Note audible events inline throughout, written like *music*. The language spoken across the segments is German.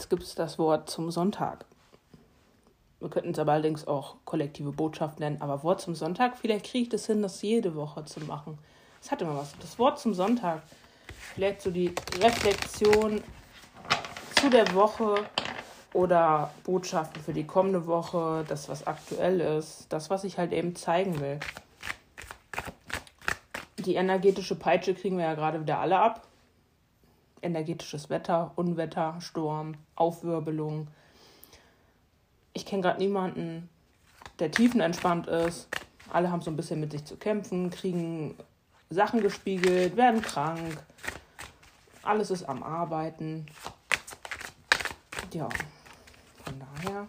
Jetzt gibt es das Wort zum Sonntag. Wir könnten es aber allerdings auch kollektive Botschaft nennen, aber Wort zum Sonntag, vielleicht kriege ich das hin, das jede Woche zu machen. Es hat immer was. Das Wort zum Sonntag. Vielleicht so die Reflexion zu der Woche oder Botschaften für die kommende Woche, das, was aktuell ist, das, was ich halt eben zeigen will. Die energetische Peitsche kriegen wir ja gerade wieder alle ab. Energetisches Wetter, Unwetter, Sturm, Aufwirbelung. Ich kenne gerade niemanden, der tiefenentspannt ist. Alle haben so ein bisschen mit sich zu kämpfen, kriegen Sachen gespiegelt, werden krank. Alles ist am Arbeiten. Ja, von daher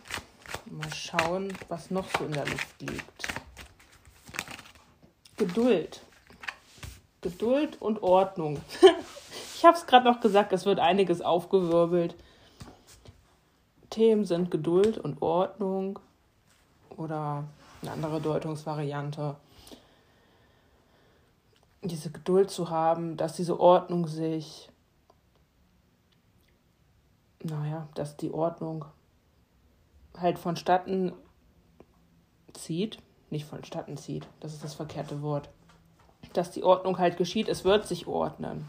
mal schauen, was noch so in der Luft liegt. Geduld. Geduld und Ordnung. *laughs* ich habe es gerade noch gesagt, es wird einiges aufgewirbelt. Themen sind Geduld und Ordnung oder eine andere Deutungsvariante. Diese Geduld zu haben, dass diese Ordnung sich, naja, dass die Ordnung halt vonstatten zieht, nicht vonstatten zieht, das ist das verkehrte Wort dass die Ordnung halt geschieht. Es wird sich ordnen.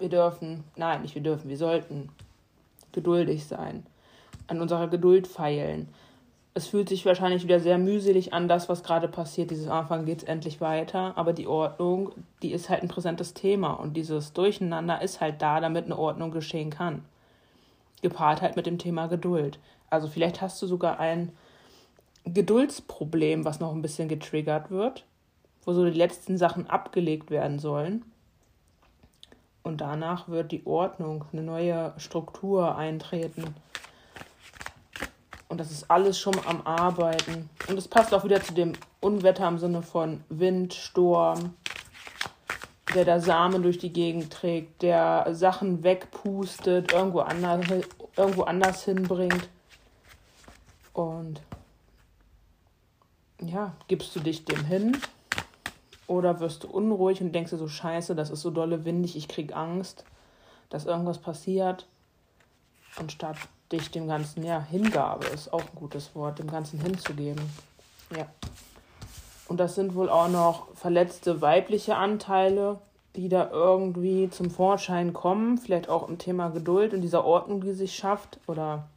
Wir dürfen, nein, nicht wir dürfen, wir sollten geduldig sein, an unserer Geduld feilen. Es fühlt sich wahrscheinlich wieder sehr mühselig an, das, was gerade passiert. Dieses Anfang geht es endlich weiter, aber die Ordnung, die ist halt ein präsentes Thema und dieses Durcheinander ist halt da, damit eine Ordnung geschehen kann. Gepaart halt mit dem Thema Geduld. Also vielleicht hast du sogar ein Geduldsproblem, was noch ein bisschen getriggert wird wo so die letzten Sachen abgelegt werden sollen. Und danach wird die Ordnung, eine neue Struktur eintreten. Und das ist alles schon am Arbeiten. Und es passt auch wieder zu dem Unwetter im Sinne von Wind, Sturm, der da Samen durch die Gegend trägt, der Sachen wegpustet, irgendwo anders, irgendwo anders hinbringt. Und ja, gibst du dich dem hin oder wirst du unruhig und denkst dir so, scheiße, das ist so dolle windig, ich krieg Angst, dass irgendwas passiert. Und statt dich dem Ganzen, ja, Hingabe ist auch ein gutes Wort, dem Ganzen hinzugeben. Ja. Und das sind wohl auch noch verletzte weibliche Anteile, die da irgendwie zum Vorschein kommen. Vielleicht auch im Thema Geduld und dieser Ordnung, die sich schafft. Oder,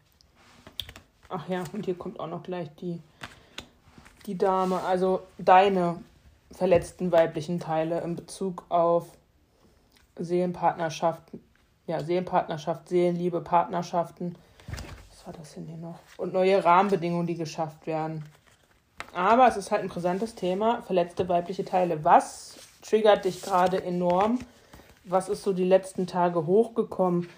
ach ja, und hier kommt auch noch gleich die, die Dame, also deine verletzten weiblichen Teile in Bezug auf Seelenpartnerschaft, ja, Seelenpartnerschaft, Seelenliebe, Partnerschaften. Was war das denn hier noch? Und neue Rahmenbedingungen, die geschafft werden. Aber es ist halt ein brisantes Thema, verletzte weibliche Teile. Was triggert dich gerade enorm? Was ist so die letzten Tage hochgekommen?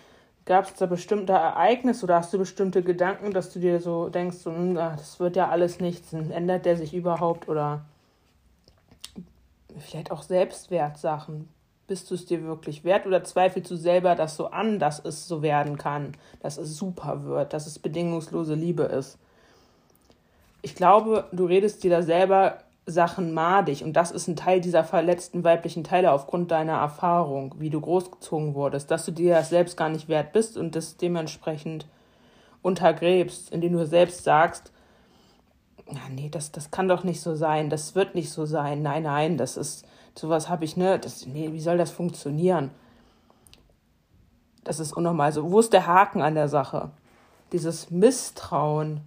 Gab es da bestimmte Ereignisse oder hast du bestimmte Gedanken, dass du dir so denkst, so, hm, das wird ja alles nichts, ändert der sich überhaupt oder vielleicht auch Selbstwertsachen. Bist du es dir wirklich wert oder zweifelst du selber das so an, dass es so werden kann, dass es super wird, dass es bedingungslose Liebe ist? Ich glaube, du redest dir da selber Sachen madig und das ist ein Teil dieser verletzten weiblichen Teile aufgrund deiner Erfahrung, wie du großgezogen wurdest, dass du dir das selbst gar nicht wert bist und das dementsprechend untergräbst, indem du selbst sagst, na nee, das, das kann doch nicht so sein, das wird nicht so sein, nein, nein, das ist, sowas habe ich, ne, das, nee, wie soll das funktionieren? Das ist unnormal so. Wo ist der Haken an der Sache? Dieses Misstrauen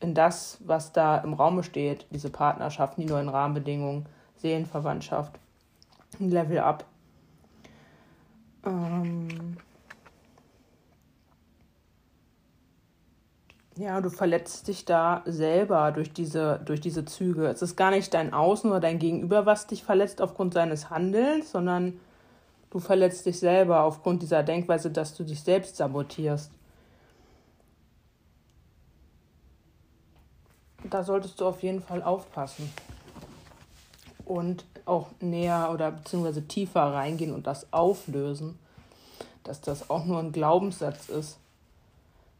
in das, was da im Raume steht, diese Partnerschaften, die neuen Rahmenbedingungen, Seelenverwandtschaft, Level up. Ähm, Ja, du verletzt dich da selber durch diese, durch diese Züge. Es ist gar nicht dein Außen oder dein Gegenüber, was dich verletzt aufgrund seines Handelns, sondern du verletzt dich selber aufgrund dieser Denkweise, dass du dich selbst sabotierst. Da solltest du auf jeden Fall aufpassen und auch näher oder beziehungsweise tiefer reingehen und das auflösen, dass das auch nur ein Glaubenssatz ist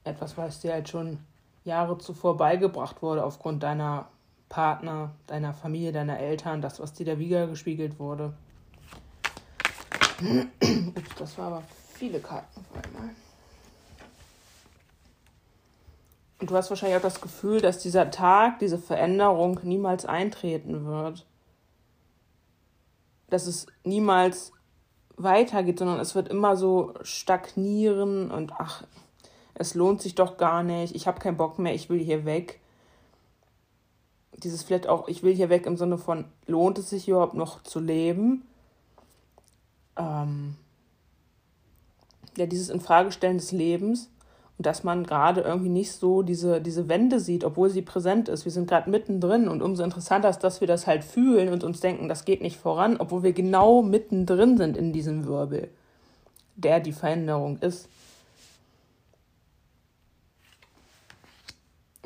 etwas, was dir halt schon Jahre zuvor beigebracht wurde aufgrund deiner Partner, deiner Familie, deiner Eltern, das, was dir der Wiege gespiegelt wurde. Ups, das war aber viele Karten auf einmal. Und du hast wahrscheinlich auch das Gefühl, dass dieser Tag, diese Veränderung niemals eintreten wird. Dass es niemals weitergeht, sondern es wird immer so stagnieren und ach, es lohnt sich doch gar nicht, ich habe keinen Bock mehr, ich will hier weg. Dieses vielleicht auch, ich will hier weg im Sinne von, lohnt es sich überhaupt noch zu leben? Ähm, ja, dieses Infragestellen des Lebens und dass man gerade irgendwie nicht so diese, diese Wende sieht, obwohl sie präsent ist. Wir sind gerade mittendrin und umso interessanter ist, dass wir das halt fühlen und uns denken, das geht nicht voran, obwohl wir genau mittendrin sind in diesem Wirbel, der die Veränderung ist.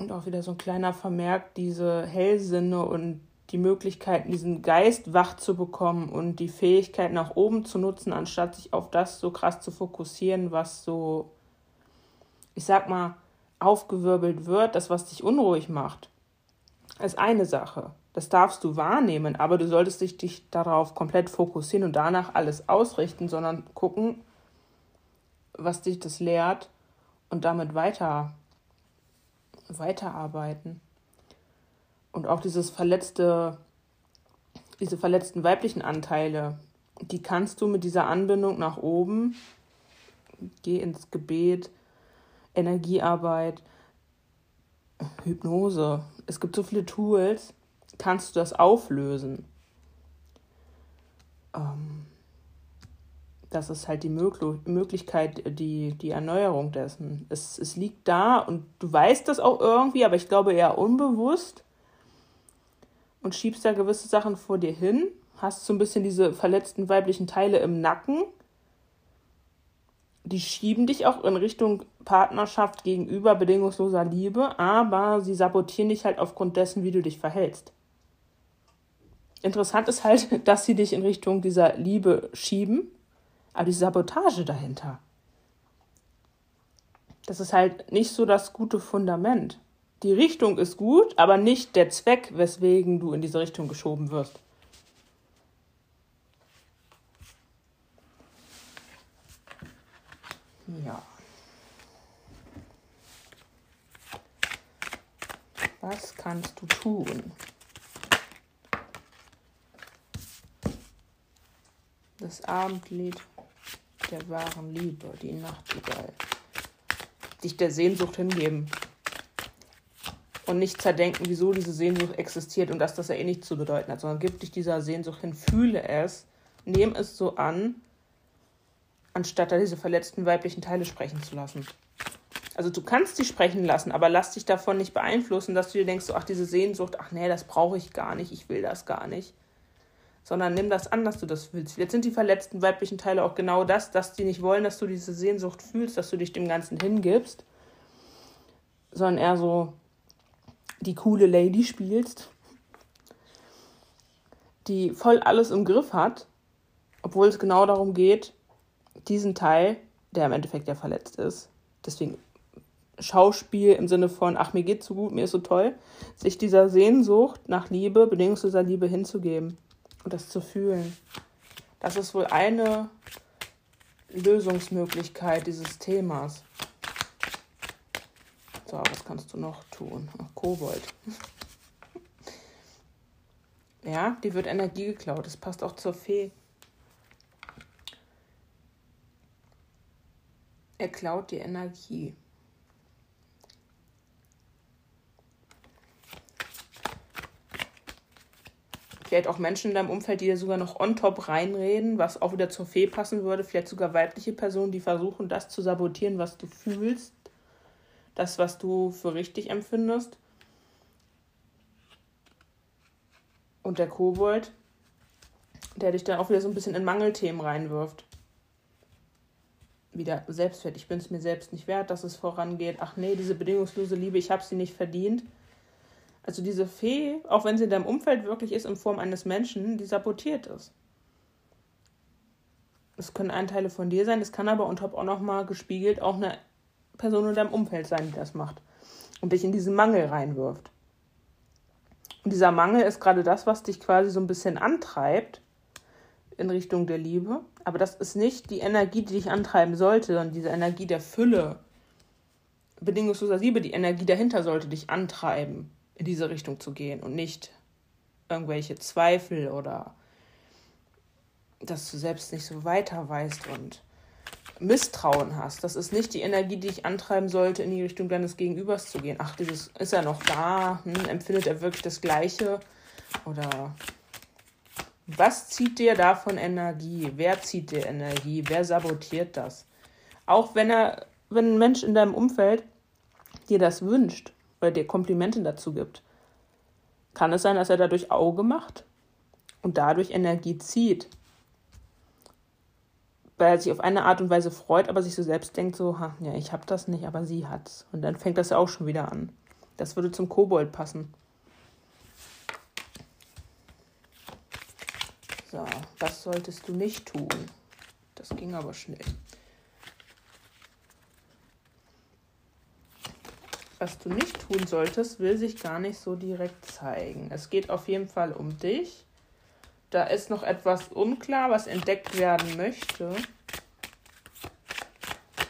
Und auch wieder so ein kleiner Vermerk, diese Hellsinne und die Möglichkeiten, diesen Geist wach zu bekommen und die Fähigkeit nach oben zu nutzen, anstatt sich auf das so krass zu fokussieren, was so ich sag mal, aufgewirbelt wird, das, was dich unruhig macht, ist eine Sache. Das darfst du wahrnehmen, aber du solltest dich, dich darauf komplett fokussieren und danach alles ausrichten, sondern gucken, was dich das lehrt und damit weiter, weiterarbeiten. Und auch dieses verletzte, diese verletzten weiblichen Anteile, die kannst du mit dieser Anbindung nach oben, geh ins Gebet, Energiearbeit, Hypnose. Es gibt so viele Tools, kannst du das auflösen. Das ist halt die Möglichkeit, die, die Erneuerung dessen. Es, es liegt da und du weißt das auch irgendwie, aber ich glaube eher unbewusst und schiebst da gewisse Sachen vor dir hin, hast so ein bisschen diese verletzten weiblichen Teile im Nacken die schieben dich auch in Richtung Partnerschaft gegenüber bedingungsloser Liebe, aber sie sabotieren dich halt aufgrund dessen, wie du dich verhältst. Interessant ist halt, *laughs* dass sie dich in Richtung dieser Liebe schieben, aber die Sabotage dahinter, das ist halt nicht so das gute Fundament. Die Richtung ist gut, aber nicht der Zweck, weswegen du in diese Richtung geschoben wirst. Ja. Was kannst du tun? Das Abendlied der wahren Liebe, die Nachtigall. Dich der Sehnsucht hingeben. Und nicht zerdenken, wieso diese Sehnsucht existiert und dass das ja eh nichts zu bedeuten hat, sondern gib dich dieser Sehnsucht hin, fühle es, nehme es so an anstatt da diese verletzten weiblichen Teile sprechen zu lassen. Also du kannst sie sprechen lassen, aber lass dich davon nicht beeinflussen, dass du dir denkst, so, ach, diese Sehnsucht, ach nee, das brauche ich gar nicht, ich will das gar nicht. Sondern nimm das an, dass du das willst. Jetzt sind die verletzten weiblichen Teile auch genau das, dass die nicht wollen, dass du diese Sehnsucht fühlst, dass du dich dem Ganzen hingibst, sondern eher so die coole Lady spielst, die voll alles im Griff hat, obwohl es genau darum geht, diesen Teil, der im Endeffekt ja verletzt ist, deswegen Schauspiel im Sinne von, ach, mir geht's so gut, mir ist so toll, sich dieser Sehnsucht nach Liebe, bedingungsloser Liebe hinzugeben und das zu fühlen. Das ist wohl eine Lösungsmöglichkeit dieses Themas. So, was kannst du noch tun? Ach, Kobold. *laughs* ja, die wird Energie geklaut. Das passt auch zur Fee. Er klaut die Energie. Vielleicht auch Menschen in deinem Umfeld, die dir sogar noch on top reinreden, was auch wieder zur Fee passen würde. Vielleicht sogar weibliche Personen, die versuchen, das zu sabotieren, was du fühlst. Das, was du für richtig empfindest. Und der Kobold, der dich dann auch wieder so ein bisschen in Mangelthemen reinwirft wieder Selbstwert. Ich bin es mir selbst nicht wert, dass es vorangeht. Ach nee, diese bedingungslose Liebe, ich habe sie nicht verdient. Also diese Fee, auch wenn sie in deinem Umfeld wirklich ist, in Form eines Menschen, die sabotiert ist. Es können Anteile von dir sein, es kann aber on top auch nochmal gespiegelt auch eine Person in deinem Umfeld sein, die das macht und dich in diesen Mangel reinwirft. Und dieser Mangel ist gerade das, was dich quasi so ein bisschen antreibt in Richtung der Liebe, Aber das ist nicht die Energie, die dich antreiben sollte, sondern diese Energie der Fülle, bedingungsloser Liebe, die Energie dahinter sollte dich antreiben, in diese Richtung zu gehen und nicht irgendwelche Zweifel oder dass du selbst nicht so weiter weißt und Misstrauen hast. Das ist nicht die Energie, die dich antreiben sollte, in die Richtung deines Gegenübers zu gehen. Ach, dieses ist er noch da? Hm, empfindet er wirklich das Gleiche? Oder was zieht dir davon Energie? Wer zieht dir Energie? Wer sabotiert das? Auch wenn er, wenn ein Mensch in deinem Umfeld dir das wünscht oder dir Komplimente dazu gibt, kann es sein, dass er dadurch Auge macht und dadurch Energie zieht. Weil er sich auf eine Art und Weise freut, aber sich so selbst denkt, so, ha, ja, ich hab das nicht, aber sie hat's. Und dann fängt das ja auch schon wieder an. Das würde zum Kobold passen. So, was solltest du nicht tun? Das ging aber schnell. Was du nicht tun solltest, will sich gar nicht so direkt zeigen. Es geht auf jeden Fall um dich. Da ist noch etwas unklar, was entdeckt werden möchte.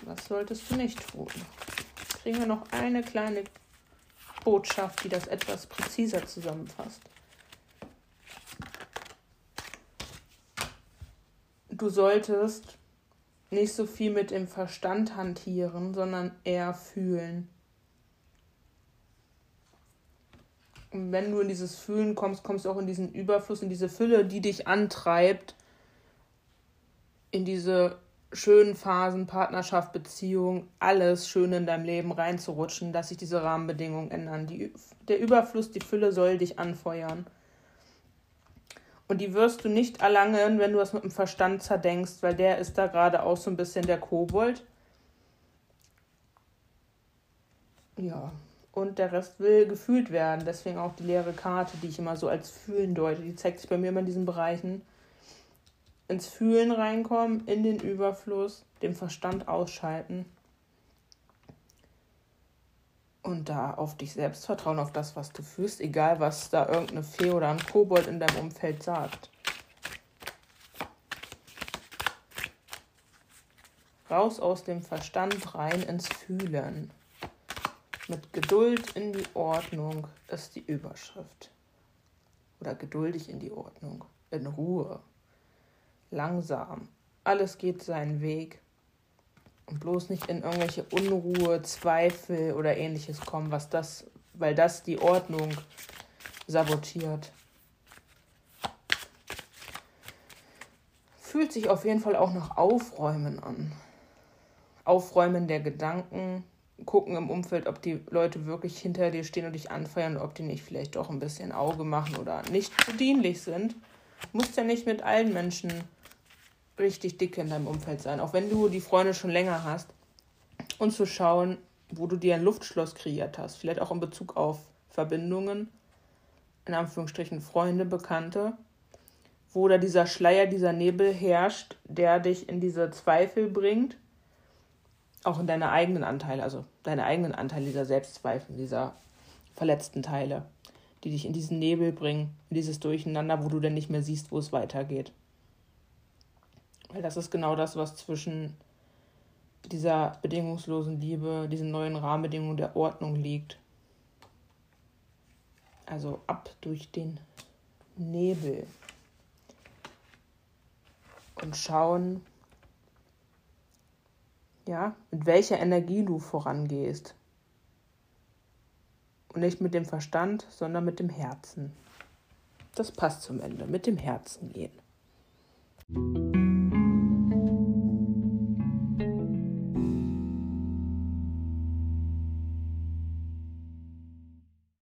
Was solltest du nicht tun? Kriegen wir noch eine kleine Botschaft, die das etwas präziser zusammenfasst. du solltest nicht so viel mit dem Verstand hantieren, sondern eher fühlen. Und wenn du in dieses Fühlen kommst, kommst du auch in diesen Überfluss, in diese Fülle, die dich antreibt, in diese schönen Phasen, Partnerschaft, Beziehung, alles schön in deinem Leben reinzurutschen, dass sich diese Rahmenbedingungen ändern. Die, der Überfluss, die Fülle soll dich anfeuern. Und die wirst du nicht erlangen, wenn du das mit dem Verstand zerdenkst, weil der ist da gerade auch so ein bisschen der Kobold. Ja, und der Rest will gefühlt werden. Deswegen auch die leere Karte, die ich immer so als Fühlen deute. Die zeigt sich bei mir immer in diesen Bereichen. Ins Fühlen reinkommen, in den Überfluss, den Verstand ausschalten und da auf dich selbst vertrauen, auf das, was du fühlst, egal was da irgendeine Fee oder ein Kobold in deinem Umfeld sagt. Raus aus dem Verstand, rein ins Fühlen. Mit Geduld in die Ordnung ist die Überschrift. Oder geduldig in die Ordnung. In Ruhe. Langsam. Alles geht seinen Weg. Und bloß nicht in irgendwelche Unruhe, Zweifel oder ähnliches kommen, was das, weil das die Ordnung sabotiert. Fühlt sich auf jeden Fall auch nach Aufräumen an. Aufräumen der Gedanken, gucken im Umfeld, ob die Leute wirklich hinter dir stehen und dich anfeuern, ob die nicht vielleicht doch ein bisschen Auge machen oder nicht zu dienlich sind. Muss ja nicht mit allen Menschen richtig dicke in deinem Umfeld sein, auch wenn du die Freunde schon länger hast. Und zu schauen, wo du dir ein Luftschloss kreiert hast, vielleicht auch in Bezug auf Verbindungen, in Anführungsstrichen Freunde, Bekannte, wo da dieser Schleier, dieser Nebel herrscht, der dich in diese Zweifel bringt, auch in deine eigenen Anteile, also deine eigenen Anteile dieser Selbstzweifel, dieser verletzten Teile, die dich in diesen Nebel bringen, in dieses Durcheinander, wo du dann nicht mehr siehst, wo es weitergeht. Weil das ist genau das, was zwischen dieser bedingungslosen Liebe, diesen neuen Rahmenbedingungen der Ordnung liegt. Also ab durch den Nebel und schauen, ja, mit welcher Energie du vorangehst. Und nicht mit dem Verstand, sondern mit dem Herzen. Das passt zum Ende, mit dem Herzen gehen.